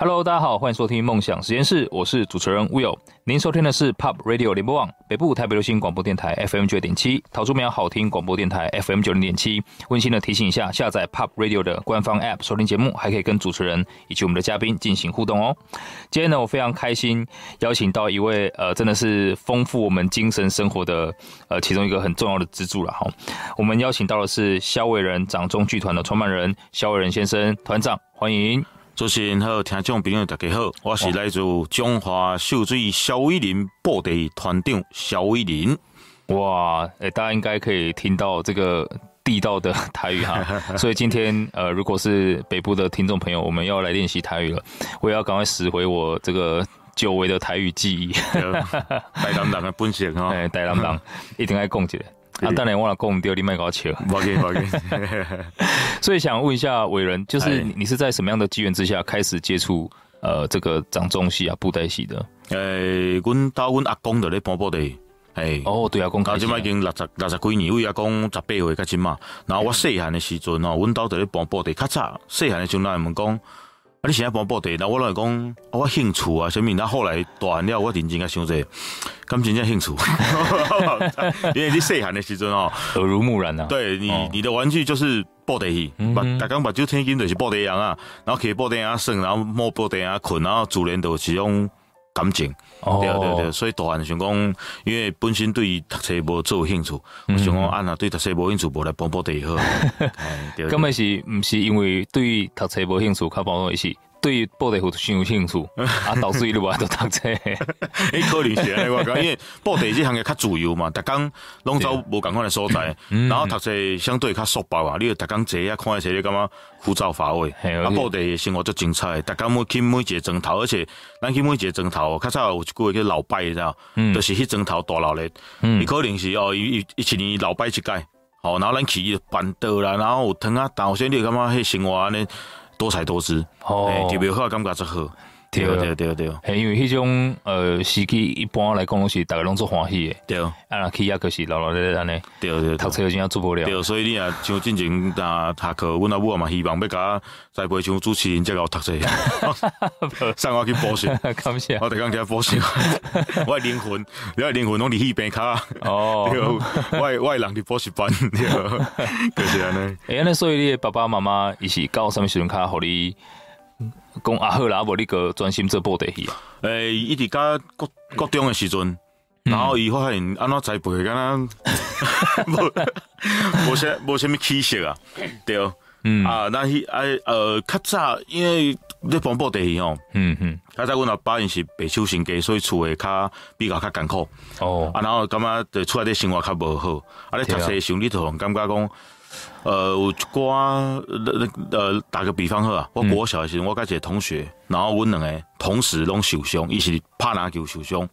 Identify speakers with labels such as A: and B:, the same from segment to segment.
A: Hello，大家好，欢迎收听梦想实验室，我是主持人 Will。您收听的是 Pop Radio 联播网北部台北流行广播电台 FM 九点七，桃竹苗好听广播电台 FM 九零点七。温馨的提醒一下，下载 Pop Radio 的官方 App 收听节目，还可以跟主持人以及我们的嘉宾进行互动哦。今天呢，我非常开心邀请到一位呃，真的是丰富我们精神生活的呃其中一个很重要的支柱了哈。我们邀请到的是萧伟仁掌中剧团的创办人萧伟仁先生，团长欢迎。
B: 主持人好，听众朋友大家好，我是来自中华秀水萧伟仁布袋团长萧伟林。
A: 哇，诶、欸，大家应该可以听到这个地道的台语哈，所以今天呃，如果是北部的听众朋友，我们要来练习台语了，我也要赶快拾回我这个久违的台语记忆。
B: 台南人的本性哈，
A: 哎，台南人一定爱讲起来。啊，当然我了讲掉，你卖搞笑。
B: 不给不给。
A: 所以想问一下伟人，就是你是在什么样的机缘之下开始接触呃这个掌中戏啊布袋戏的？
B: 诶、欸，阮到阮阿公在咧搬布袋，哎，
A: 哦对阿公，
B: 啊，即摆已经六十六十几年，为阿公十八岁较真嘛。然后我细汉的时阵哦，阮兜在咧搬布袋，较早细汉的时阵，人问讲。啊！你现在帮布地，那我来讲，我兴趣啊，什么？那后来大汉了，我认真个想者，咁真正兴趣，因为你细汉的时阵哦，
A: 耳濡目染啊。
B: 对你，你的玩具就是布地戏，把大刚把酒天金就是布袋样啊，然后可以布袋样耍，然后摸布袋样困，然后自然都是种感情。哦，对对对，所以大汉想讲，因为本身对读册无做兴趣，我想讲啊，那对读册无兴趣，无来帮布袋好。
A: 根本是毋是因为对读册无兴趣，靠帮我一起。对布袋戏先有兴趣，啊，导致伊都无爱读册。
B: 哎，可能是安尼我讲，因为布袋这行业较自由嘛，逐工拢走无共款的所在，然后读册相对较束缚啊。你逐工坐啊，看一些你感觉枯燥乏味。啊，布袋生活足精彩，逐工要去每一个钟头，而且咱去每一个钟头，较早有一句话叫老拜，你知道？就是迄钟头大闹热。伊可能是哦，伊伊一年老拜一届，好，然后咱去办桌啦，然后有汤啊，但有些你感觉迄生活安尼。多才多姿，哦，特别好，感觉就好。对对对对，
A: 因为迄种呃时机一般来讲是大家拢做欢喜的。对，啊，去啊就是老老咧咧安尼。
B: 对对，
A: 读册真正做不了。
B: 对，所以你也像进前啊，读课，阮阿母嘛希望要甲栽培像主持人这个读册，送我去补习。
A: 感谢。
B: 我得讲起来补习，我灵魂，你灵魂拢伫戏边卡。哦。我我人伫补习班。对就是安尼。
A: 哎，那所以你爸爸妈妈伊是教什么时阵卡，互你？讲啊好啦，无你个专心做布袋戏啊。
B: 诶、欸，伊伫甲国国中诶时阵，嗯、然后伊发现安怎栽培，敢若 无无啥无啥物起色啊，对，嗯。啊，那迄哎呃较早，因为咧帮布袋戏吼，嗯嗯，较早阮阿爸因是白手兴家，所以厝诶较比较较艰苦，哦，啊然后感觉伫厝内底生活较无好，啊咧读册上你头感觉讲。呃，有一寡呃呃，打个比方好啊，我国小的时阵，我甲一个同学，然后阮两个同时拢受伤，伊是拍篮球受伤，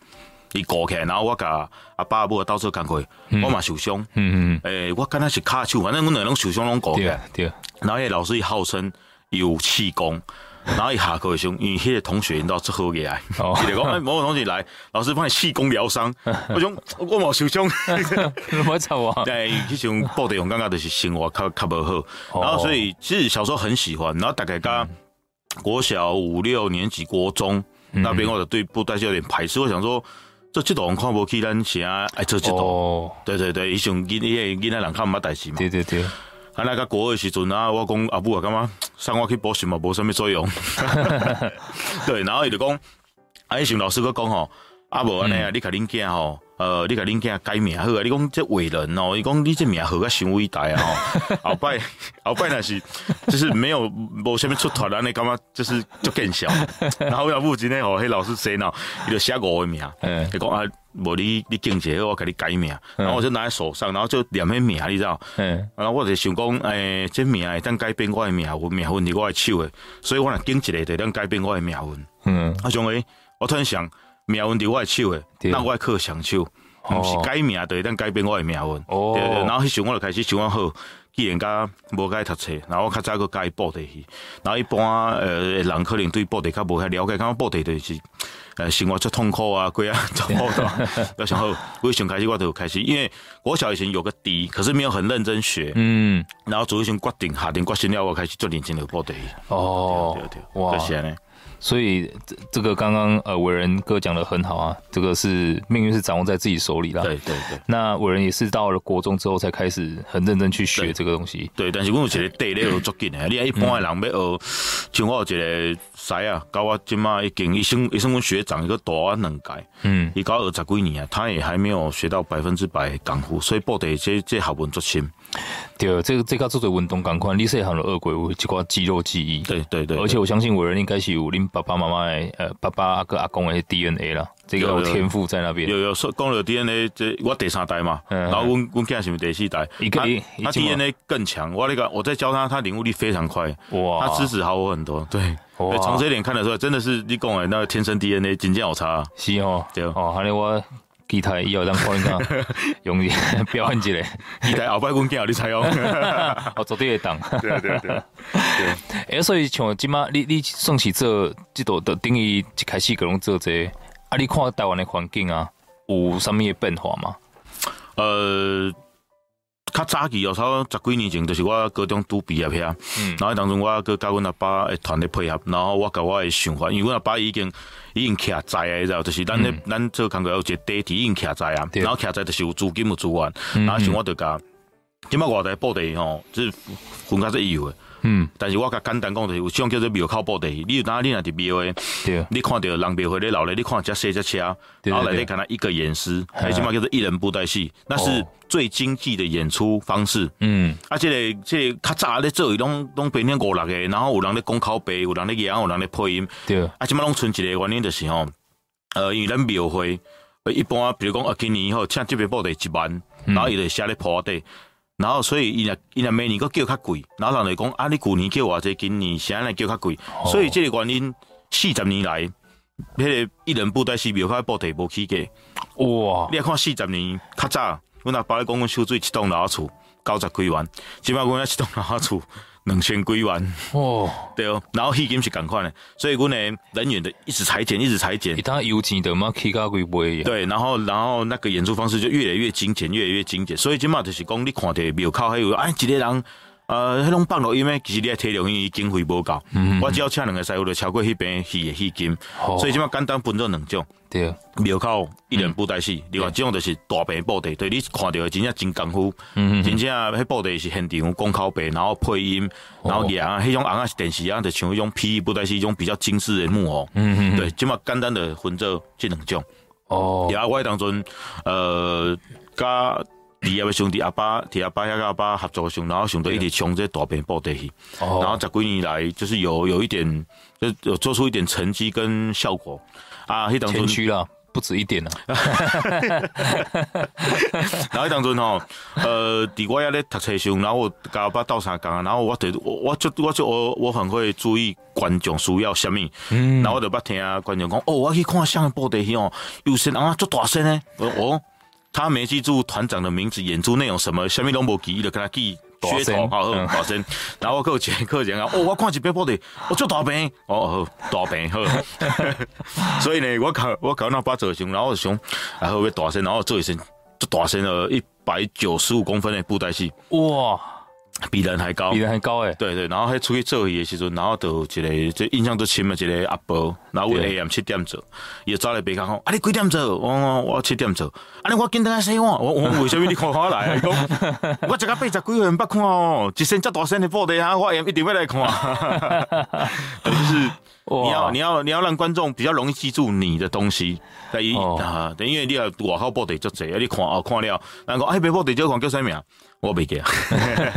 B: 伊顾起来，然后我甲阿爸阿母到处工课，我嘛受伤，嗯嗯，诶，我敢若是骹手，反正阮两个拢受伤拢顾起来，对，然后迄老师伊号称有气功。然后一下课的时候，因为迄个同学因到最后个来，伊 就讲哎，某个同学来，老师帮你气功疗伤。我讲我冇受伤，
A: 我操啊！
B: 对，迄种布袋戏感觉就是生活较较无好。然后所以其实小时候很喜欢，然后大概刚国小五六年级、国中那边，我就对布袋戏有点排斥。我想说，这这种看不起咱啥，爱做这种，对对对，伊种囡囡囡仔人看毋捌代志嘛。对对对。啊，那个国二时阵啊，我讲阿母啊，干 嘛送我去补习嘛，无什么作用。对，然后伊就讲，啊，伊想老师佫讲吼，啊无安尼啊，你甲恁囝吼，呃，你甲恁囝改名好啊，你讲这伟人哦，伊讲你这名号较伤伟大啊吼，后摆后摆若是就是没有无啥物出头，安尼感觉就是就更小。然后阿母今天吼，迄老师写喏，伊就写五个名，嗯，伊讲啊。无你你经济，我甲你改名，然后我就拿在手上，然后就念迄名，你知道？嗯，然后我就想讲，诶、欸，这名会当改变我的命运，命运伫我的手诶，所以我若经一个，就当改变我的命运。嗯，啊，像诶，我突然想，命运伫我诶手诶，那我靠双手，毋是改命，就会当改变我诶命运。哦，对对，然后迄时我就开始想讲好。既然甲无该读册，然后我较早个甲伊布地去，然后一般呃人可能对布地较无遐了解，感觉布地就是呃生活足痛苦啊，过啊，足好的。要想好，我想开始我就开始，因为我小以前有个底，可是没有很认真学，嗯，然后做一些决定，下定决心了，我开始做认真的布袋戏。
A: 哦，对对对，哇，谢谢呢。所以这这个刚刚呃伟人哥讲的很好啊，这个是命运是掌握在自己手里啦。
B: 对对对。那
A: 伟人也是到了国中之后才开始很认真去学这个东西。
B: 对，对，但是我有一个地咧有足紧的，你看一般的人要学，像我有一个师啊，教我今嘛已经一生一生我学长一个大我两届，嗯，伊教二十几年啊，他也还没有学到百分之百功夫，所以布袋这这学问足深。
A: 对，这个这个做做运动赶快，你细汉的恶鬼有一寡肌肉记忆。
B: 对对对，
A: 而且我相信伟人应该是有恁爸爸妈妈的呃爸爸阿哥阿公的 DNA 啦，这个有天赋在那边。
B: 有有说讲了 DNA，这我第三代嘛，然后我我囝是第四代，他他 DNA 更强。我那个我在教他，他领悟力非常快，哇，他知识好我很多。对，从这一点看得出来，真的是你讲的那个天生 DNA 真正有差。
A: 是哦，对哦，还有我。机台以后咱可能讲用伊 表演一下，
B: 期待后摆阮囝你采用，
A: 我绝对会当。
B: 对对对对。
A: 哎，所以像今嘛，你你算是做即道的等于一开始可能做这個，啊，你看台湾的环境啊，有啥物嘅变化吗？
B: 呃，较早期哦，差不多十几年前，就是我高中拄毕业遐，嗯，然后当中我佮甲阮阿爸诶团咧配合，然后我甲我诶想法，因为阮阿爸已经。已经徛在啊，你知道，就是咱咧，咱做工作有一个地基已经徛在啊，然后徛在就是有资金有资源，然后想我就讲，今麦外地布地吼，就是分开是有的，嗯，但是我较简单讲就是，有种叫做庙口布袋，你有当你若伫庙诶，你看着人庙会咧闹咧，你看只车只车，然后内底看他一个演师，还起码叫做一人布袋戏，那是最经济的演出方式，嗯，啊，这个即个较早咧做伊，拢拢平天五六个，然后有人咧讲口白，有人咧演，有人咧配音，对，啊，今麦拢剩一个原因就是吼，呃，因为咱庙会一般，比如讲啊，今年以后请这边布袋一万，然后伊就写咧铺底。然后所以伊若伊若每年佫叫较贵，然后人就讲啊，你旧年叫偌济，今年啥来叫较贵，哦、所以即个原因四十年来，迄个一人布袋戏庙块布地无起价。哇！你来看四十年较早，阮阿爸咧讲，阮收水一栋老厝九十几万，即摆阮一栋老厝。两千几万哦，对哦，然后迄金是共款的，所以阮呢人员的一直裁剪，一直裁减。他
A: 有钱的嘛，起价贵不会。
B: 对，然后然后那个演出方式就越来越精简，越来越精简。所以今嘛就是讲，你看的庙口还有哎，一个人呃，迄种放落音呢，其实你也体力因为经费无够。嗯，我只要请两个师傅就超过迄边戏的戏金。哦，所以即嘛简单分做两种。对，庙口一人布袋戏，另外这种就是大白布袋，对你看到的真正真功夫，真正迄布袋是现场讲口白，然后配音，然后演啊，迄种红啊是电视啊，就像迄种 P E 布袋戏，一种比较精致的木偶。嗯嗯，对，即嘛简单的分做这两种。哦，然后我当中，呃，甲第二位兄弟阿爸，第阿爸遐个阿爸合作上，然后想到一直冲这大坪布袋戏，然后十几年来就是有有一点，就有做出一点成绩跟效果。啊，迄当中
A: 谦虚了，不止一点了。
B: 然后迄当中吼，呃，伫我遐咧读册上，然后我甲爸斗相共，然后我对，我我就我就我我很会注意观众需要啥物，嗯，然后我就捌听观众讲，哦，我去看像布袋戏哦，有些人啊足大声呢，哦，他没记住团长的名字，演出内容什么，什么拢无记，就跟他记。噱头好，大声，然后我有前客人啊，哦，我看一遍布袋，我做大饼，哦，好大饼好，所以呢，我考我考那八折熊，然后熊，然后要大声，然后做一声，就大声了一百九十五公分的布袋戏，哇！比人还高，
A: 比人还高诶！
B: 对对，然后还出去做戏的时阵，然后就一个这印象最深的，一个阿伯，然后我 AM 七点做，伊走来别讲，啊你几点做？我我七点做，啊你我今天洗碗，我我为什么你看我来？讲我一个八十几岁不看哦，一身遮大身的布袋啊，我 AM 一定要来看。就 是你要你要你要让观众比较容易记住你的东西，等于啊，等因为你要外口布袋就这，你看哦看了，然后哎别布袋就看叫啥名？我没记啊，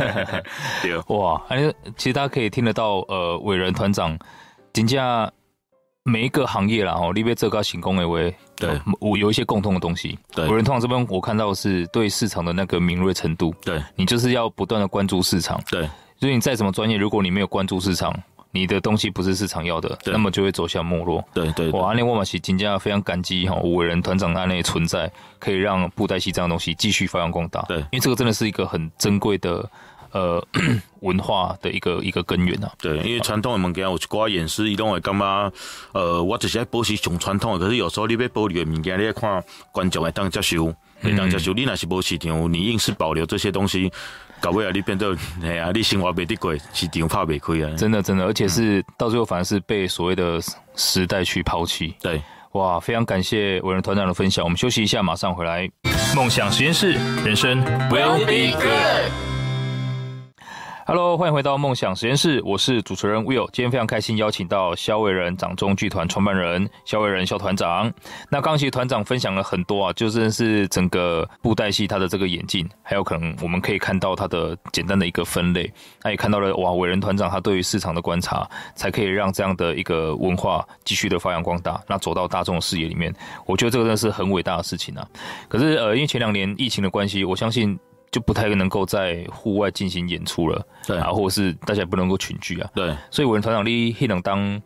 B: 对。
A: 哇，哎，其实大家可以听得到，呃，伟人团长人家每一个行业啦，哦，里边这个行工的位，对，我有一些共通的东西。对，伟人团长这边我看到是对市场的那个敏锐程度，对，你就是要不断的关注市场，对，所以你再怎么专业，如果你没有关注市场。你的东西不是市场要的，那么就会走向没落。对对，对，哇，阿内沃马西金家非常感激哈，伟人团长的那存在，可以让布袋戏这样东西继续发扬光大。对，因为这个真的是一个很珍贵的呃 文化的一个一个根源啊。
B: 对，因为传统的物件有一寡演示，伊拢会感觉，呃，我只是在保持上传统的，可是有时候你要保留的物件，你要看观众会当接受，会当接受。你若是无市场，你硬是保留这些东西，搞不了你变得，哎呀，你生活没得过，市场怕没开啊。
A: 真的，真的，而且是到最后反而是被所谓的时代去抛弃。
B: 对。
A: 哇，非常感谢伟人团长的分享。我们休息一下，马上回来。梦想实验室，人生 will be good。Hello，欢迎回到梦想实验室，我是主持人 Will。今天非常开心邀请到萧伟仁掌中剧团创办人萧伟仁萧团长。那刚刚其实团长分享了很多啊，就真的是整个布袋戏它的这个演进，还有可能我们可以看到它的简单的一个分类。那也看到了哇，伟仁团长他对于市场的观察，才可以让这样的一个文化继续的发扬光大，那走到大众的视野里面。我觉得这个真的是很伟大的事情啊。可是呃，因为前两年疫情的关系，我相信。就不太能够在户外进行演出了，对。啊，或者是大家也不能够群聚啊，
B: 对，
A: 所以我们团长你还能当，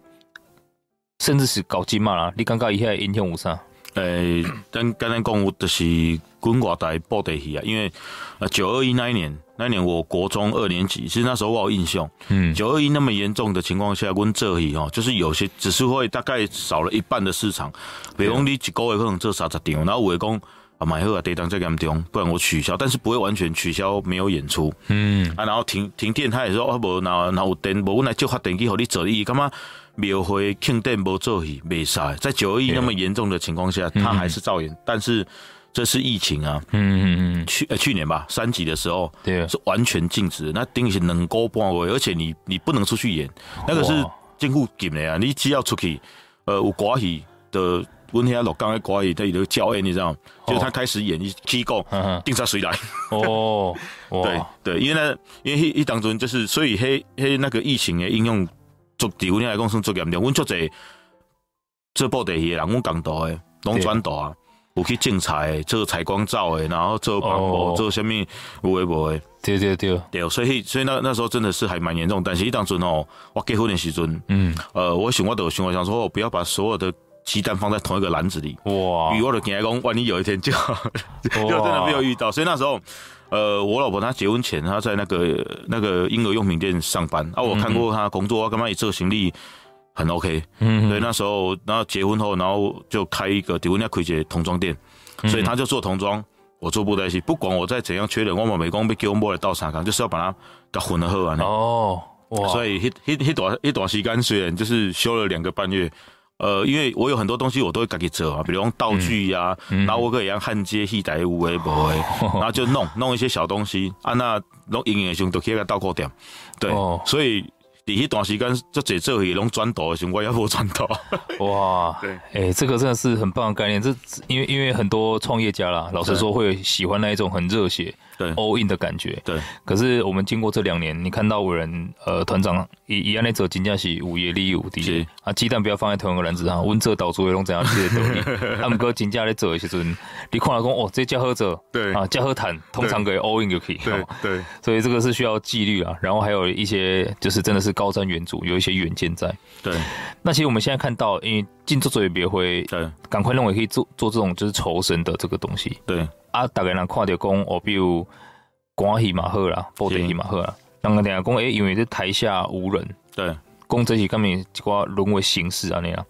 A: 甚至是搞金马啦，你感觉一下影响有啥？
B: 诶、欸，咱刚才讲就是滚瓜台布地去啊，因为呃九二一那一年，那一年我国中二年级，其实那时候我有印象，嗯，九二一那么严重的情况下，阮做戏哦，就是有些只是会大概少了一半的市场，比如讲你一个月可能做三十场，然后有的讲。买后啊，得当再严重，不然我取消，但是不会完全取消，没有演出。嗯啊，然后停停电，他也说啊，无那那有电，无我来就发电机给你做戏，干嘛庙会停电无做戏，没啥。在九二一那么严重的情况下，他还是照演，但是这是疫情啊。嗯嗯嗯，去呃去年吧，三级的时候，对，是完全禁止。那等于是能够半位，而且你你不能出去演，那个是监护禁的啊。你只要出去，呃，有寡戏的。温天老刚才国语他有个教演，你知道，就是他开始演一机构，定杀谁来？哦，对对，因为呢，因为一一当中就是，所以黑黑那个疫情的应用做对阮来讲算做严重。阮做者做布袋戏的人，阮讲到的拢转到啊，有去竞彩做采光照的，然后做广播，做什么有诶无诶。
A: 对对对
B: 对，所以所以那那时候真的是还蛮严重。但是一当中哦，我结婚的时阵，嗯，呃，我想我都想我想说，我不要把所有的。鸡蛋放在同一个篮子里，哇！与我的田来公，万一有一天就 就真的没有遇到，所以那时候，呃，我老婆她结婚前，她在那个那个婴儿用品店上班。啊，我看过她工作，我干嘛也做行李很 OK，嗯，所以那时候，然后结婚后，然后就开一个，结婚要开一个童装店，所以他就做童装，我做布袋戏，不管我再怎样缺人，我们美工被给我摸来倒啥干，就是要把它给混了喝完哦，哇！所以一一一段一段时间，虽然就是休了两个半月。呃，因为我有很多东西我都会自己做啊，比如用道具呀、啊，嗯嗯、然后我可以让焊接戏台无为不为，然后就弄弄一些小东西啊，那弄营业上都可以个倒扣点，对，哦、所以。第一段时间就这这也拢转导的时候，我也不转导。哇，对，
A: 哎、欸，这个真的是很棒的概念。这因为因为很多创业家啦，老实说会喜欢那一种很热血、对 all in 的感觉。对。可是我们经过这两年，你看到伟人呃团长一一样那走金价是五叶利五滴啊，鸡蛋不要放在同一个篮子上。温这导出会拢怎样去？他们哥金价在走的时阵，你看了讲哦，这家喝者对啊，家喝谈通常给 all in 就可以。对对。所以这个是需要纪律啊，然后还有一些就是真的是。高瞻远瞩，有一些远见在。对，那其实我们现在看到，因为进作者也别会，对，赶快认为可以做做这种就是酬神的这个东西。对啊，大概人看到讲哦，比如关系嘛好啦，布袋戏嘛好啦，人家定下讲哎，因为这台下无人，对，讲这些根本就沦为形式啊那样。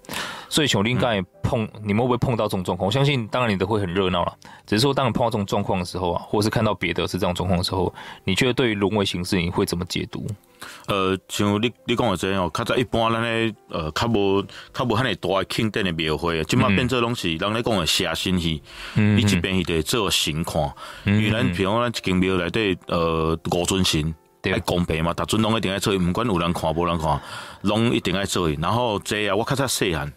A: 所以从另外碰，你们会不会碰到这种状况？我相信，当然你都会很热闹了。只是说，当你碰到这种状况的时候啊，或是看到别的是这种状况的时候，你觉得对于沦为形式，你会怎么解读？
B: 呃，像你你讲的这样哦，较早一般咱咧呃，较无较无遐尼大的庆典的庙会，即马变做拢是人咧讲的写新戏，嗯、你一边是得做神看，因为咱比如讲咱一间庙内底呃五尊神。爱公平嘛，逐尊拢一定爱做，毋管有人看无人看，拢一定爱做。然后这啊，我较早细汉，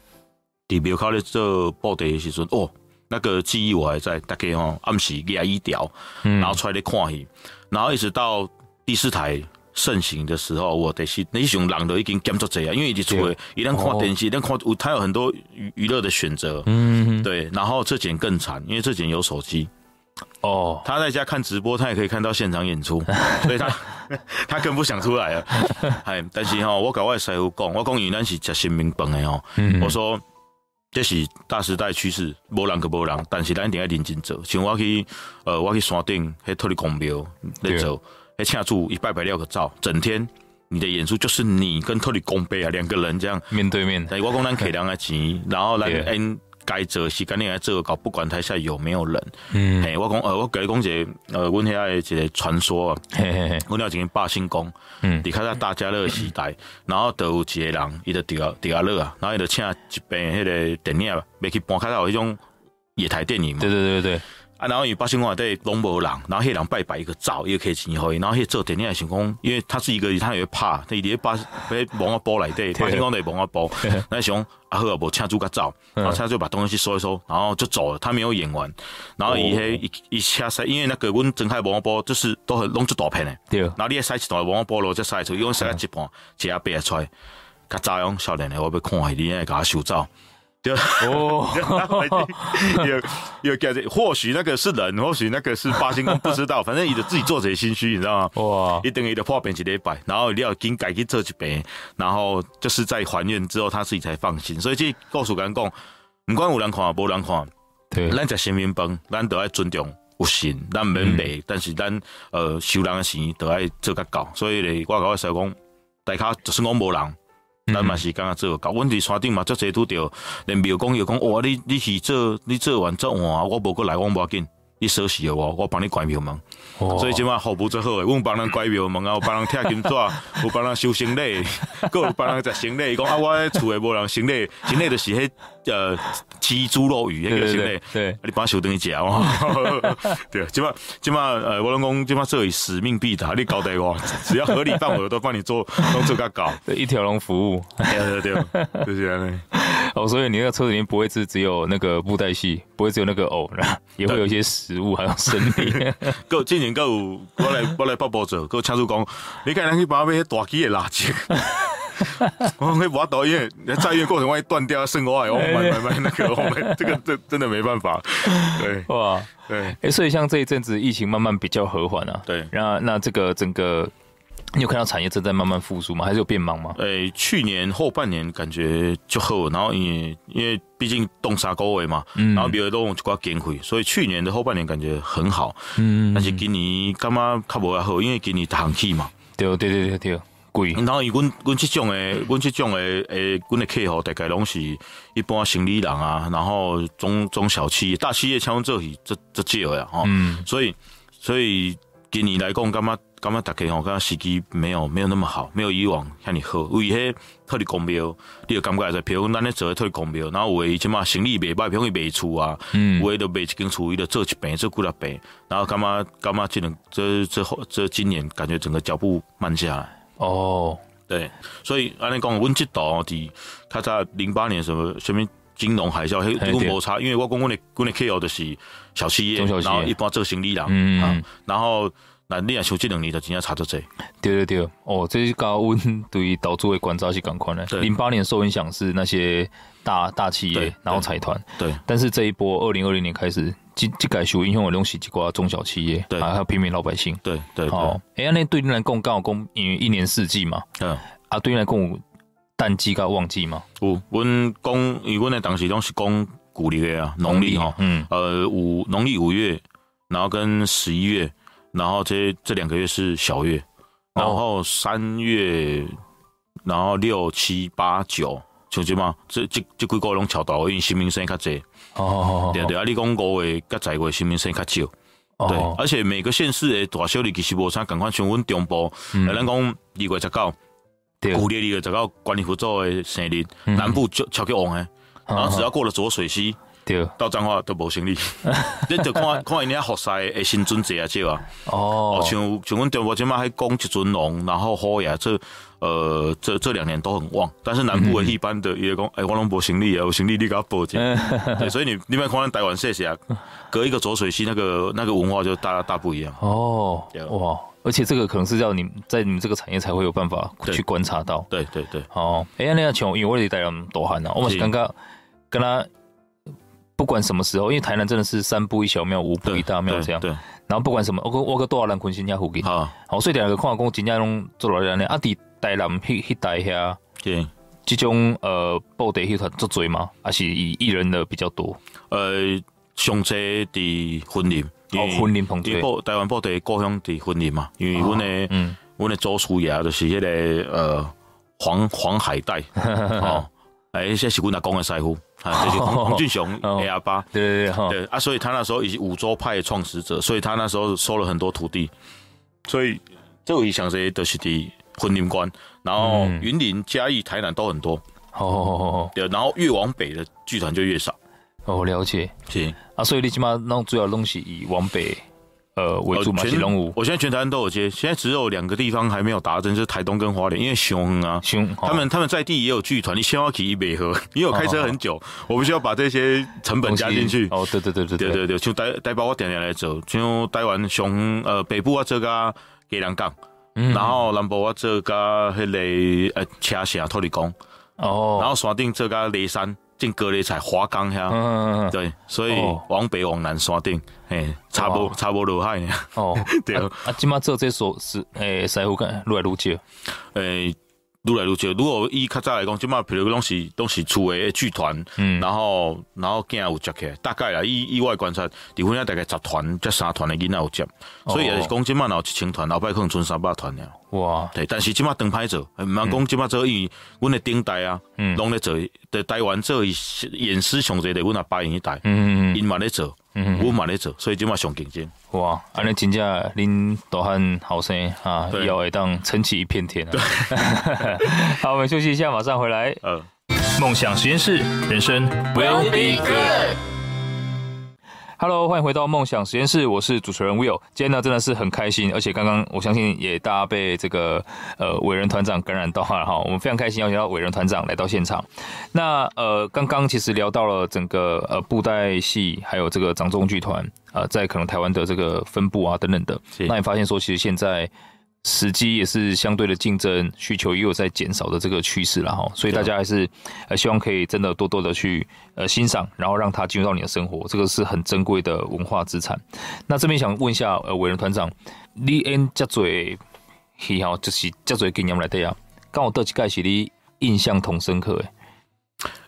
B: 伫庙口咧做布袋的时阵，哦，那个记忆我还在，大概吼暗时廿一条，然后出来咧看戏，然后一直到第四台盛行的时候，我的是那时候人都已经减足济啊，因为一直做，一旦看电视，一旦看，他有很多娱娱乐的选择，嗯，对。然后这间更惨，因为这间有手机。哦，他在家看直播，他也可以看到现场演出，所以他 他更不想出来了。哎，但是哈，我跟我师傅讲，我讲伊咱是吃新民饭的哦。我说这是大时代趋势，无人可无人，但是咱一定要认真做。像我去呃，我去山顶迄土地公庙咧做，哎，请住一拜拜料个照，整天你的演出就是你跟特里公杯啊两个人这样
A: 面对面。
B: 但我讲咱客人的钱，然后来嗯。该做时间你来做搞，不管台下有没有人。嗯，嘿，我讲呃，我给你讲一个呃，阮遐的一个传说啊。嘿嘿嘿，阮了一个百姓公。嗯，你看在大家乐时代，然后都有一个人，伊就伫啊伫啊乐啊，然后伊就请一边迄个电影，要去搬开到迄种野台电影嘛。
A: 对对对对。
B: 啊，然后伊百姓公内底拢无人，然后迄人拜拜一个灶，伊个开钱互伊，然后迄做电影想讲，因为他是一个，他也会怕，他伊伫八迄蒙阿波内底，百姓公内蒙阿波，那想啊好啊，无请猪个灶，然后他就把东西收一收，然后就走了，他没有演完，然后伊迄一一下塞，因为那个阮睁开蒙阿波就是都很拢出大片的，对，然后你塞一段蒙阿波咯，再塞出，因为塞个一半，一下背出来，较早样少年的我要看伊，你爱甲我收走。哦，有有感觉，或许那个是人，或许那个是八星公，不知道，反正你的自己做贼心虚，你知道吗？哇！一等于的破病一礼拜，然后你要经改去做一遍，然后就是在还愿之后，他自己才放心。所以这告诉人讲，不管有人看无人看，对，咱食神明饭，咱都要尊重有神，咱唔免卖，但是咱呃收人的钱都要做甲够。所以咧，我甲我师讲，大家就算讲无人。咱嘛是刚刚做到，阮伫山顶嘛，足侪拄着，连庙公又讲，哇，你你是做你做完做完，我无过来，我无要紧。你锁死我，我帮你关庙门，哦、所以即马服务最好诶。阮帮人关庙门啊，有帮人拆金纸，有帮人收行李，搁有帮人食行李。伊讲啊，我厝诶无人行李，行李就是迄呃鸡猪肉鱼迄个行李。对，你帮我收等于食哦。对，即马即马呃，我拢讲即马做以使命必达，你交代我，只要合理范围，都帮你做，拢做甲搞，
A: 一条龙服务。
B: 对对对，就是安尼。
A: 哦，所以你那个车子里面不会是只有那个布袋戏，不会只有那个偶，也会有一些食物，还有生理。
B: 够今年够，我来我来报报者，够唱出讲，你看人去把那些大鸡的垃圾，我会把导演在运过程万一断掉，剩我哎，我买买买那个，我们这个这真的没办法。对，哇，对，哎、
A: 欸，所以像这一阵子疫情慢慢比较和缓啊，
B: 对，
A: 然后那这个整个。你有看到产业正在慢慢复苏吗？还是有变忙吗？
B: 诶、欸，去年后半年感觉就好，然后因为因为毕竟冻沙高位嘛，嗯、然后别的都就挂减亏，所以去年的后半年感觉很好。嗯，但是今年干嘛较无好？因为今年寒气嘛。
A: 对对对对对，贵。
B: 然后伊阮阮即种诶，阮即种诶诶，阮诶客户大概拢是一般生理人啊，然后中中小企业、大企业抢这里这这少呀，吼。嗯，所以所以今年来讲感觉？感觉大家吼，感觉时机没有没有那么好，没有以往遐尔好。为迄特里公庙，你就感觉在，比如咱咧做特里公庙，然后有诶即嘛生意袂歹，比如伊卖厝啊，嗯，有诶就卖一间厝，伊就做一坪，做几落坪，然后感觉感觉即两这这后这今年感觉整个脚步慢下来。哦，对，所以安尼讲，阮即度伫较早零八年什么什么金融海啸，迄个摩擦，因为我讲阮的阮的 K O 就是小企业，然后一般做生意人，嗯，然后。那你也像这两年就真正差得多。
A: 对对对，哦，这是高温对于岛主的观察是更宽的。零八年受影响是那些大大企业，然后财团。对。但是这一波二零二零年开始，即即改受影响的东西，几挂中小企业，对，还有平民老百姓。对对。好，哎，那对你来讲刚好讲因为一年四季嘛。嗯。啊，对你来讲淡季跟旺季嘛。
B: 有，阮讲，因为阮的当时拢是讲古历的啊，农历哈。嗯。呃，五农历五月，然后跟十一月。然后这这两个月是小月，然后三月，然后六七八九，像这嘛，这这这几个拢超到，因为新民生较济。哦，对对，啊，你讲五月甲十月新民生较少。对，而且每个县市的大小日其实无啥，赶快像阮中部，咱讲二月十九，古历二月十九，管理合作的生日，南部就超级旺的，然后只要过了浊水溪。对，到彰化都无生理，你就看 看因遐服晒诶新准者啊，少啊。哦，像像阮中国即马还讲一尊龙，然后好呀，这呃这这两年都很旺。但是南部的一般的也讲，哎，我拢无生理啊，有生理你给我报警。对，所以你你们看台湾谢谢啊，隔一个浊水溪，那个那个文化就大大不一样。哦，
A: 哇，而且这个可能是要你在你们这个产业才会有办法去观察到。对对对。哦，哎，那样像因为我哋台湾大汉啊，我们是感觉跟他。不管什么时候，因为台南真的是三步一小庙，五步一大庙这样。对。对然后不管什么，我我个多少人昆新家附近。好。好，所以两个矿工真正拢做落来呢。阿弟台南迄迄带遐。对。这种呃布袋戏团做多吗？还是以艺人的比较多？
B: 呃，上济伫婚礼。因为
A: 婚林捧醉，
B: 台湾部队故乡伫婚林嘛，因为阮的嗯，阮的祖师爷就是迄个呃黄黄海带 哦，哎，这是阮阿公的师傅，啊，就是洪俊雄的阿爸，
A: 对对对，
B: 对啊，所以他那时候以及五洲派的创始者，所以他那时候收了很多徒弟，所以这位像这都是的婚林关，然后云林、嘉义、台南都很多，
A: 哦，
B: 对，然后越往北的剧团就越少。
A: 哦，了解，
B: 是。
A: 啊，所以你起码弄主要东西以往北呃为主嘛，
B: 全我现在全台湾都有接，现在只有两个地方还没有达成，就是台东跟花莲，因为熊啊，熊，他们他们在地也有剧团，你先要去一北河，因为我开车很久，我必须要把这些成本加进去。
A: 哦，对对对对
B: 对对对，就带带包我点点来走，就带完熊呃北部啊这个给两港，然后南部啊这个迄个呃车城土地公，哦，然后锁定这个雷山。进隔离才华冈遐，嗯，对，所以往北往南山顶，嘿，差不差不落海呢。哦，对啊，
A: 今麦做这所是诶，师傅干愈来愈少，
B: 诶。愈来愈少。如果以较早来讲，即马譬如拢是拢是厝诶剧团，嗯，然后然后囝有接起来，大概啦，以以外观察，离婚啊大概十团，才三团诶囡仔有接，所以也是讲即马若有一千团，后摆可能剩三百团了。哇，对，但是即马长歹做，毋通讲即马做伊，阮的顶代啊，嗯，拢咧做，在台湾做伊演师上侪的，阮阿爸因一代，嗯嗯，因嘛咧做。嗯，我嘛咧做，所以即马上竞争。
A: 哇，安尼真正恁大汉后生啊，以后会当撑起一片天啊。对 好，我们休息一下，马上回来。呃，梦想实验室，人生 will be good。Hello，欢迎回到梦想实验室，我是主持人 Will。今天呢，真的是很开心，而且刚刚我相信也大家被这个呃伟人团长感染到了哈。我们非常开心邀请到伟人团长来到现场。那呃，刚刚其实聊到了整个呃布袋戏，还有这个掌中剧团呃，在可能台湾的这个分布啊等等的。那你发现说，其实现在。时机也是相对的竞争，需求也有在减少的这个趋势了哈，所以大家还是呃希望可以真的多多的去呃欣赏，然后让它进入到你的生活，这个是很珍贵的文化资产。那这边想问一下呃伟人团长，你演这最戏哈，就是这最经验来对啊，刚好倒一届是你印象同深刻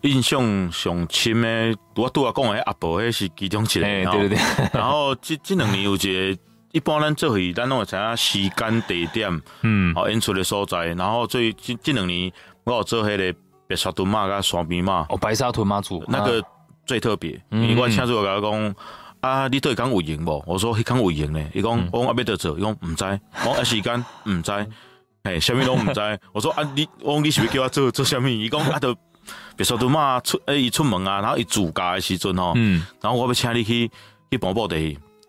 A: 诶，
B: 印象上深的，我拄仔讲的阿婆迄是其中一个，对对对，然后这这两年有一个。一般咱做戏，咱拢会知影时间地点，嗯，哦演出的所在。然后最近这两年，我有做迄个白沙屯嘛甲双边嘛。
A: 哦，白沙屯妈祖
B: 那个最特别。嗯、因为我请主甲我讲，啊，你对讲有闲无？我说迄讲有闲呢。伊讲我阿要得做，伊讲毋知。我啊时间毋知，嘿，啥物拢毋知。我说啊，你我讲你是要叫我做 做啥物？伊讲啊，就白沙屯嘛出诶，伊出门啊，然后伊自驾的时阵吼，嗯，然后我要请你去去跑步的。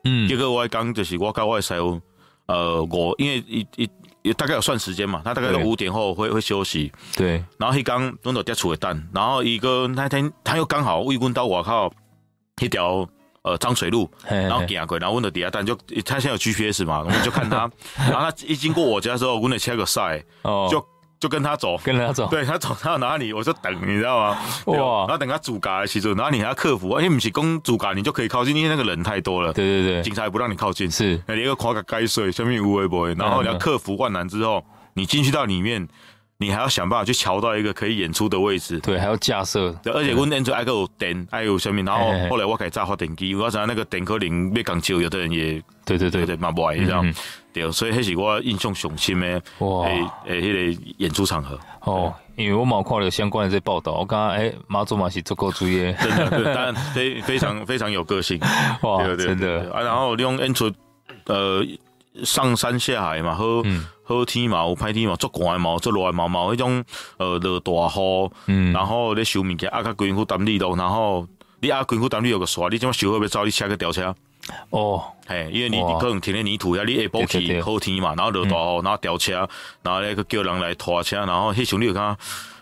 B: 嗯，结果我讲就是我跟我的师傅，呃，我因为一一也大概有算时间嘛，他大概五点后会会休息，对，然后他刚弄到跌出的蛋，然后一个那天他又刚好为问到我靠一条呃脏水路，然后行过，然后问到底下蛋就他现在有 GPS 嘛，我们就看他，然后他一经过我家之后，问了切个赛，哦，就。就跟他走，
A: 跟他走，
B: 对他走到哪里，我就等，你知道吗？哇！然后等他主驾的时候，然后你还要克服，而且不是公主驾，你就可以靠近，因为那个人太多了。
A: 对对对，警
B: 察也不让你靠近。是，那一个跨个该水，下面无微不微，然后你要克服万难之后，你进去到里面。你还要想办法去瞧到一个可以演出的位置，
A: 对，还要架设。
B: 对，而且我演出还有电，还有什么？然后后来我可以炸发电机，我想那个电可能别讲究，有的人也对对对对蛮不爱这样。对，所以迄是我印象上深的哇，诶诶，迄个演出场合。哦，因为我冇看了相关的这报道，我感觉诶马祖嘛是足够注意，真的，当然非 非常非常有个性。哇，真的。啊，然后用演出呃上山下海嘛，好。好天嘛，有歹天嘛，足寒嘛，足热嘛，嘛，迄种呃落大雨，嗯，然后咧收物件，啊，甲军夫担力咯，然后你啊军夫担力有个刷，你怎么收好要走，你车去吊车，哦，嘿，因为你你可能停在泥土遐，你下晡去好天嘛，然后落大雨，然后吊车，然后咧去叫人来拖车，然后迄时候你就讲，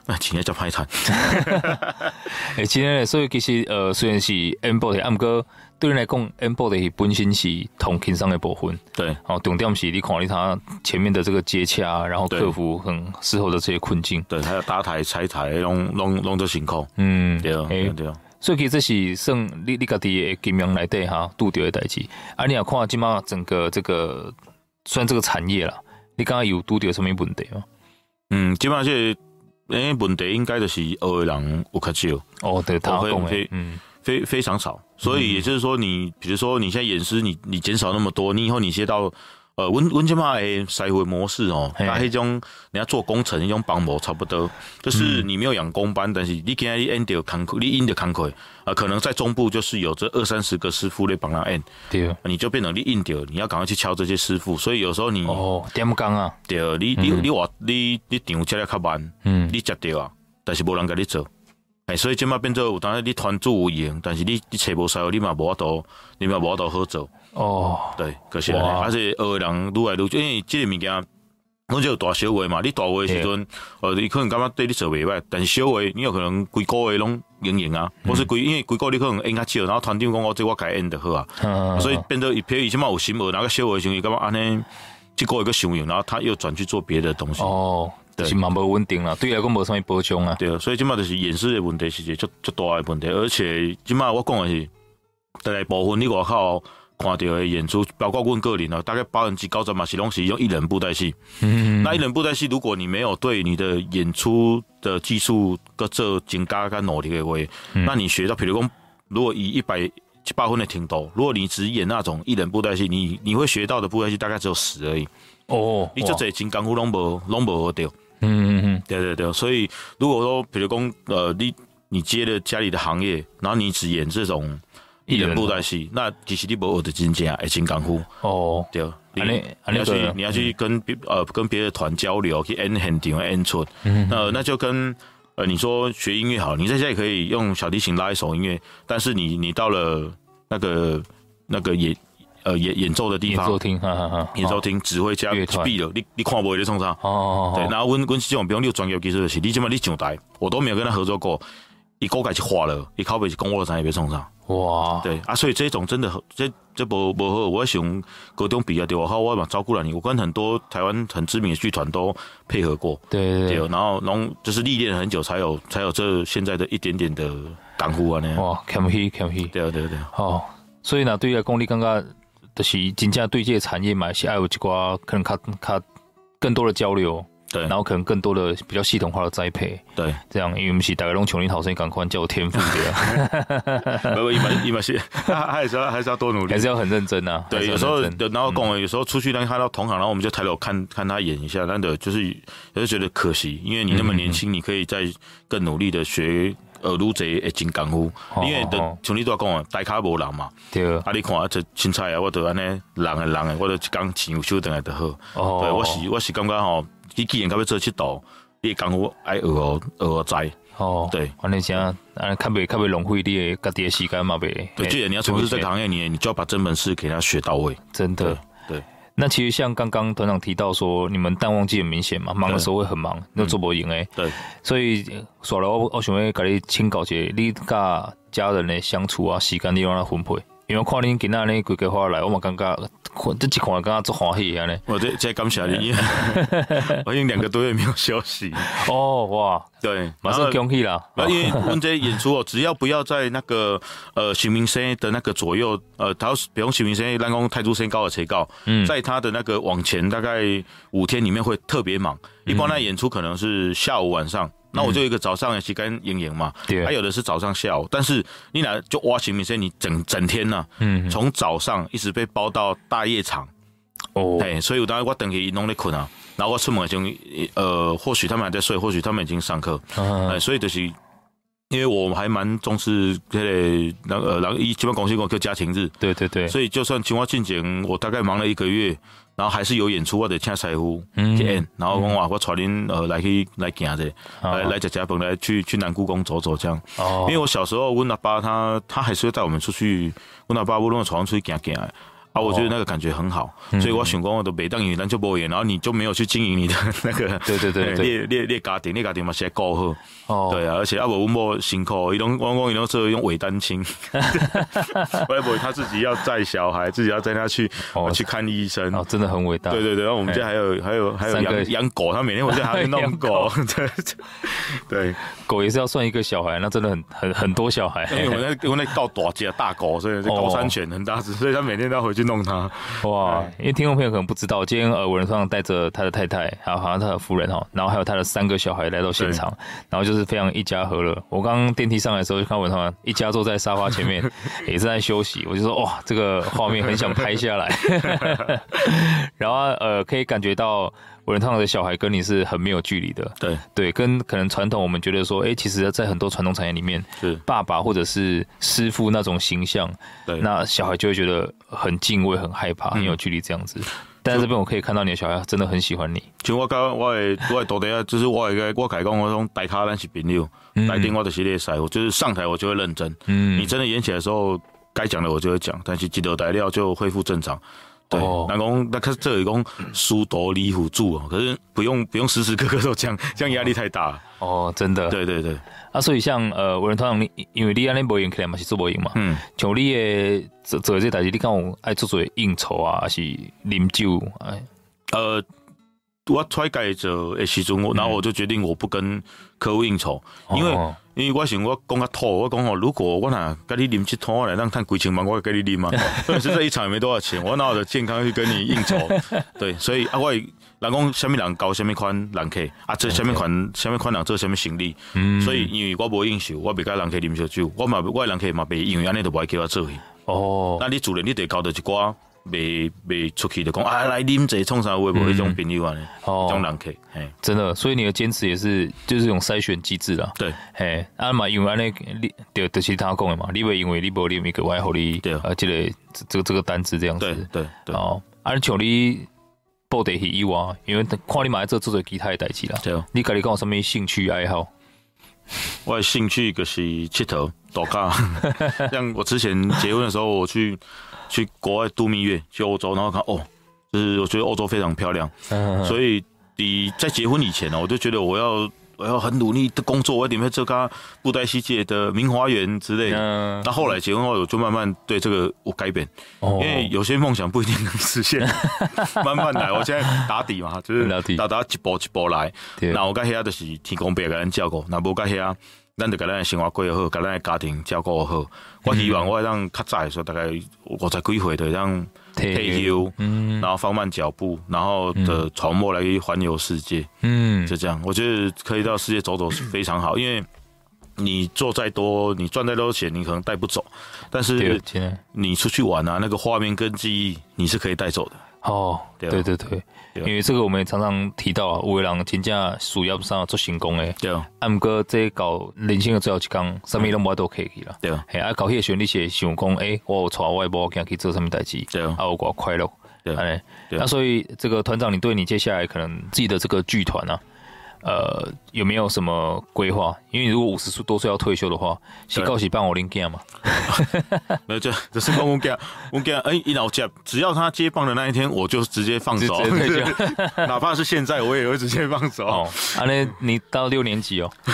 B: 哎，真个真歹惨，哎，真个，所以其实呃虽然是 M 波的暗哥。对人来讲，N-Boat 的本身是同轻松的部分。对，哦，重点是你看你他前面的这个接洽，然后克服很事后的这些困境。对，还有搭台、拆台，拢拢拢都辛苦。嗯，对对对。所以其实这是算你你家己的金融内底哈，拄着的代志。啊，你要看今嘛整个这个算这个产业啦，你刚刚有拄到什么问题吗？嗯，基本上是诶问题应该就是学的人有较少。哦，对，他讲的，嗯。非非常少，所以也就是说，你比如说你现在演师，你你减少那么多，你以后你接到。呃，温温金嘛诶，筛回模式哦，那那种人家做工程迄种帮模差不多，就是你没有养工班，但是你给他印掉坎坷，你印的坎坷，呃，可能在中部就是有这二三十个师傅来帮他按，对，你就变成你印掉，你要赶快去敲这些师傅，所以有时候你
A: 哦，点工啊，
B: 对，你你你话你你场接了较慢，嗯，你接掉啊，但是无人甲你做，哎，所以即摆变做有当然你团组有赢，但是你你找无师傅，你嘛无法度，你嘛无法度好做。哦，对，可惜，而且学的人愈来愈，因为即个物件，我就有大小话嘛。你大话的时阵，呃，你可能感觉对你做袂歹，但是小话你有可能规个月拢赢赢啊，或是规因为规个你可能赢较少，然后团长讲我这我改赢就好啊，所以变做一批以前嘛有心无，然后小话时阵感觉安尼，这个一个想用，然后他又转去做别的东西。哦，对，是嘛无稳定啦，对来讲无啥物保障啊。对，所以即嘛就是演示的问题是一个足足大的问题，而且即嘛我讲的是，大概部分你外口。看到的演出，包括阮个人哦，大概百分之九十嘛是拢是用一人布袋戏。嗯，那一人布袋戏，如果你没有对你的演出的技术个做增加跟努力的话，嗯、那你学到，比如讲，如果以一百七八分的程度，如果你只演那种一人布袋戏，你你会学到的布袋戏大概只有十而已。哦，你这这真功夫拢无拢无学到。嗯嗯嗯，对对对，所以如果说，比如讲，呃，你你接了家里的行业，然后你只演这种。一人布袋戏，那其实你无学的真正会真功夫哦。对，你你要去你要去跟别呃跟别的团交流，去演现场演出。那那就跟呃你说学音乐好，你在家也可以用小提琴拉一首音乐，但是你你到了那个那个演呃演演奏的地方，演奏厅，哈哈哈，演奏厅指挥家闭了，你你看不会在唱啥？哦，对，然后温温这种比如你有专业技术的是，你起码你上台，我都没有跟他合作过，一个改就花了，一靠背是讲我啥也别唱啥。哇，对啊，所以这种真的这这不不好。我想高中毕业对我好，我嘛照顾了你。我跟很多台湾很知名的剧团都配合过，对对，对，对，然后然后就是历练很久才有才有这现在的一点点的功夫啊那样。哇，can he can he？对对对。哦，所以呢，对于讲你刚刚就是真正对这个产业嘛，是爱有一寡可能较较更多的交流。对，然后可能更多的比较系统化的栽培，对，这样因为我们是大概拢穷林好生赶快叫我天赋这样，不不一般一般是，还是要还是要多努力，还是要很认真啊。对，有时候然后跟我有时候出去，然后看到同行，然后我们就抬头看看他演一下，那的就是也是觉得可惜，因为你那么年轻，你可以再更努力的学呃，愈济会真功夫，因为的像你都要讲啊，大咖无人嘛，对，啊你看啊这凊彩啊，我都安尼人诶人诶，我都一工钱有收等来的好，哦。对，我是我是感觉吼。你既然要做这道，你功夫爱学学学知哦，对，反正像啊，看不看不浪费你诶家己诶时间嘛袂。对，既然你要从事这个行业，你你就要把真本事给他学到位。真的，对。那其实像刚刚团长提到说，你们淡旺季很明显嘛，忙的时候会很忙，那做不赢哎。对，所以说了，我我想要跟你请教一下，你跟家人的相处啊，时间你用来分配。因为我看你今仔日规个话来，我嘛感觉，这一看感觉足欢喜安尼。我这这感谢你，我已经两个多月没有休息。哦哇，对，马上恭喜啦！因为我们这演出哦，只要不要在那个呃徐明生的那个左右，呃，他比如徐明生南宫太祖升高的谁高，嗯，在他的那个往前大概五天里面会特别忙。一般那演出可能是下午晚上。那我就一个早上的时间营营嘛，对，还有的是早上下午，但是你俩就挖行李箱，你整整天呢，嗯，从早上一直被包到大夜场，哦，对，所以我当时我等于弄在困啊，然后我出门就，呃，或许他们还在睡，或许他们已经上课，哎，所以就是因为我还蛮重视这个那个，然后一基本公司我叫家庭日，对对对，所以就算青蛙进前，我大概忙了一个月。然后还是有演出，我得请师傅去演，然后我话我带您呃来去来行者，来来吃吃饭，来去去南故宫走走这样。哦，因为我小时候，我阿爸他他还是会带我们出去，我阿爸无论从出去行行。啊，我觉得那个感觉很好，所以我选光我都每当演单就播演，然后你就没有去经营你的那个，对对 对，列列列家庭，列家庭嘛写够好，哦，对啊，而且阿伯温伯辛苦，伊拢汪汪伊拢是用伪单亲，外婆他自己要带小孩，自己要带他去去看医生，哦，真的很伟大，对对对，然后我们家还有还有还有养养狗，他每天我在还要弄狗，对对，狗也是要算一个小孩，那真的很很很多小孩，因为我那我那告大只大狗，所以这狗山犬很大只，所以他每天都要回去。弄他。
A: 哇，因为听众朋友可能不知道，今天呃，伟人团长带着他的太太，还有好像他的夫人哈，然后还有他的三个小孩来到现场，然后就是非常一家和乐。我刚刚电梯上来的时候，就看伟人团长一家坐在沙发前面，也是在休息。我就说哇，这个画面很想拍下来。然后呃，可以感觉到。伟人团长的小孩跟你是很没有距离的，
B: 对
A: 对，跟可能传统我们觉得说，哎、欸，其实，在很多传统产业里面，是爸爸或者是师傅那种形象，对，那小孩就会觉得很敬畏、很害怕、很有距离这样子。嗯、但是这边我可以看到你的小孩真的很喜欢你。
B: 就我刚我的我的徒弟啊，就是我个我开讲我种台卡咱是朋友，来电话的系列赛，我就是上台我就会认真，嗯，你真的演起来的时候，该讲的我就会讲，但是记得带料就恢复正常。对，那讲那可是这里讲书多礼辅助哦，可是不用不用时时刻刻都这样，这样压力太大
A: 哦，真的。
B: 对对对，
A: 啊，所以像呃，我人团长，你因为你安尼无用起来嘛，是做无用嘛，嗯，像你诶做做这代志，你敢有爱做做应酬啊，还是啉酒？哎，
B: 呃，我出改做诶时阵，然后我就决定我不跟客户应酬，因为。因为我想我讲较土，我讲吼，如果我若跟你啉一桶，我来让赚几千万，我跟你啉嘛。但是这一场也没多少钱，我拿我的健康去跟你应酬。对，所以啊，我人讲什么人交，什么款人客啊，做什么款，什么款人做什么生意。嗯。所以因为我无应酬，我袂甲人客啉烧酒，我嘛我人客嘛袂因为安尼都无爱叫我做去。哦。那你主人你得交到一寡。没没出去的讲啊，来啉这冲啥会不会这种朋友啊？哦，这种人客，嘿，
A: 真的，所以你的坚持也是就是这种筛选机制啦。
B: 对，
A: 嘿，啊嘛，因为安尼你对对其他讲的嘛，你会因为你无啉一个外后你对。啊，这个这个这个单子这样子，
B: 对对对，
A: 哦，啊，像你报得起以外，因为看你嘛做做做其他的代志啦，对，你家己讲什么兴趣爱好？
B: 我的兴趣就是佚佗度假，像我之前结婚的时候，我去。去国外度蜜月，去欧洲，然后看哦，就是我觉得欧洲非常漂亮，嗯、所以你在结婚以前呢，我就觉得我要我要很努力的工作，我一定会做个布袋戏界的名花园之类的。那、嗯、后，来结婚后，我就慢慢对这个我改变，哦、因为有些梦想不一定能实现，慢慢来。我现在打底嘛，就是打打一步一步来。那我跟遐就是天公伯给人照顾，那无跟遐。咱就给咱的生活过好，给咱的家庭照顾好。我希望我让较早的时候，大概五十几岁的让退休，嗯，然后放慢脚步，然后的筹末来环游世界，嗯，就这样。我觉得可以到世界走走是非常好，因为你做再多，你赚再多钱，你可能带不走，但是你出去玩啊，那个画面跟记忆你是可以带走的。
A: 哦，对对对。因为这个我们也常常提到啊，有的人真正事业上做成功诶，对。啊，啊，不过这搞人生的最后一天，什么拢无都可以去了，对。啊，啊，搞迄个时候你是想讲，诶、欸，我带我某囝去做什么代志，对。啊，啊，我快乐，对，那所以这个团长，你对你接下来可能自己的这个剧团啊。呃，有没有什么规划？因为如果五十多岁要退休的话，是告喜办我领奖嘛？
B: 没有，这这是帮我讲，我讲，哎，一老接，只要他接棒的那一天，我就直接放手，哪怕是现在，我也会直接放手。哦，啊，那你到六年级哦，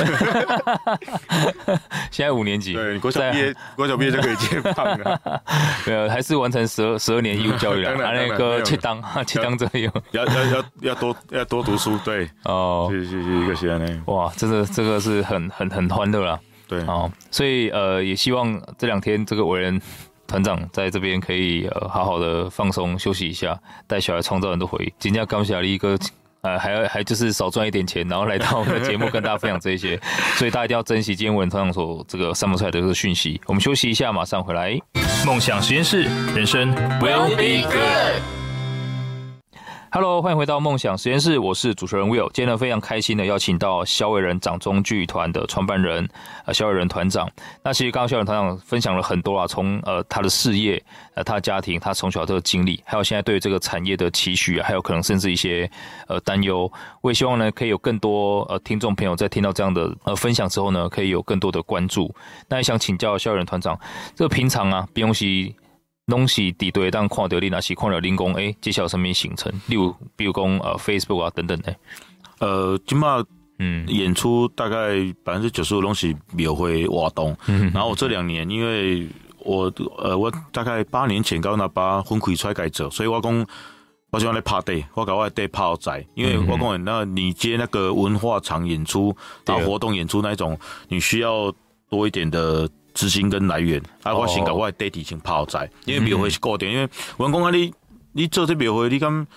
B: 现在五年级，对，国小毕业，国小毕业就可以接棒了。
A: 没有，还是完成十二十二年义务教育了。啊，那个去当 去当这样，
B: 要要要要多要多读书，对，哦。一个学呢，
A: 哇，这个这个是很很很欢乐啦，
B: 对，哦，
A: 所以呃，也希望这两天这个伟人团长在这边可以呃好好的放松休息一下，带小孩创造很多回忆。今天刚下了一个呃，还还就是少赚一点钱，然后来到我们的节目跟大家分享这一些，所以大家一定要珍惜今天文章所这个散播出来的这个讯息。我们休息一下，马上回来。梦想实验室，人生 will be good。Hello，欢迎回到梦想实验室，我是主持人 Will。今天呢，非常开心的邀请到萧伟人掌中剧团的创办人呃萧伟人团长。那其实刚刚萧伟人团长分享了很多啊，从呃他的事业、呃他的家庭、他从小的经历，还有现在对这个产业的期许，还有可能甚至一些呃担忧。我也希望呢，可以有更多呃听众朋友在听到这样的呃分享之后呢，可以有更多的关注。那也想请教萧伟人团长，这个平常啊，比用西。东西敌对，但看到你若是看到人工，哎，接下来什么行程？例如，比如讲呃，Facebook 啊等等的。
B: 呃，今嘛，嗯，演出大概百分之九十五东西庙会活动。嗯，然后我这两年，因为我呃，我大概八年前刚那把分开出来改走，所以我讲我喜欢来趴地，我搞我地趴仔，因为我讲那你接那个文化场演出到活动演出那种，你需要多一点的。资金跟来源，啊，我先把我的地址先泡在，因为庙会是固定，因为我讲啊，你你做这庙会，你敢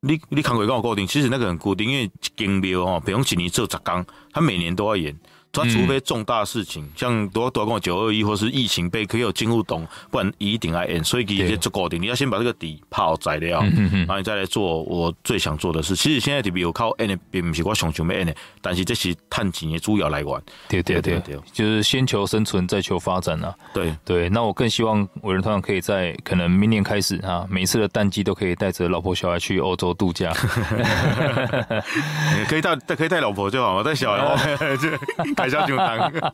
B: 你你看过跟我固定，其实那个很固定，因为一间庙吼，比如一年做十工，他每年都要演。他除非重大事情，嗯、像多多跟我九二一，或是疫情被可以有进入懂，不然一定来演。所以其实做固定，你要先把这个底泡在了，嗯、然后你再来做我最想做的事。其实现在特别有靠 N 的，并不是我想求没演的，但是这是探钱的主要来源。
A: 对对对对，就是先求生存，再求发展啊。对对，那我更希望伟人团长可以在可能明年开始啊，每次的淡季都可以带着老婆小孩去欧洲度假。
B: 可以带可以带老婆就好嘛，带小孩 就。海啸就当，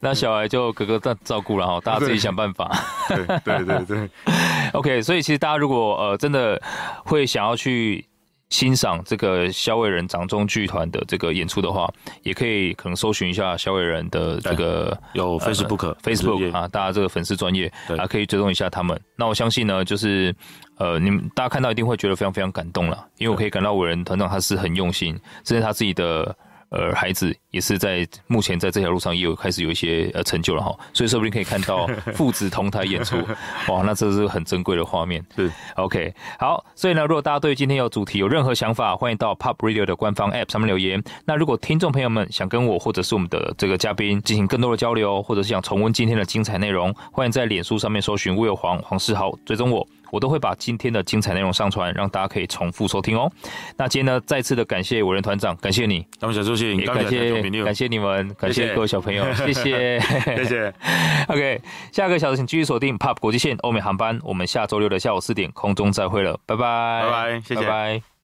A: 那小孩就哥哥在照顾了哈，大家自己想办法。
B: 对对对对，
A: OK。所以其实大家如果呃真的会想要去欣赏这个萧伟人掌中剧团的这个演出的话，也可以可能搜寻一下萧伟人的这个
B: 有 Facebook、呃、
A: Facebook 啊，大家这个粉丝专业啊，可以追踪一下他们。那我相信呢，就是呃你们大家看到一定会觉得非常非常感动了，因为我可以感到伟人团长他是很用心，这是他自己的。呃，孩子也是在目前在这条路上也有开始有一些呃成就了哈，所以说不定可以看到 父子同台演出，哇，那这是很珍贵的画面。是，OK，好，所以呢，如果大家对今天有主题有任何想法，欢迎到 Pop Radio 的官方 App 上面留言。那如果听众朋友们想跟我或者是我们的这个嘉宾进行更多的交流，或者是想重温今天的精彩内容，欢迎在脸书上面搜寻 Will 黄黄世豪，追踪我。我都会把今天的精彩内容上传，让大家可以重复收听哦。那今天呢，再次的感谢伟人团长，感谢你，
B: 感谢谢谢，
A: 也感谢感谢你们，感谢各位小朋友，谢 谢
B: 谢谢。
A: OK，下个小时请继续锁定 POP 国际线欧美航班，我们下周六的下午四点空中再会了，拜拜
B: 拜拜，谢谢拜拜。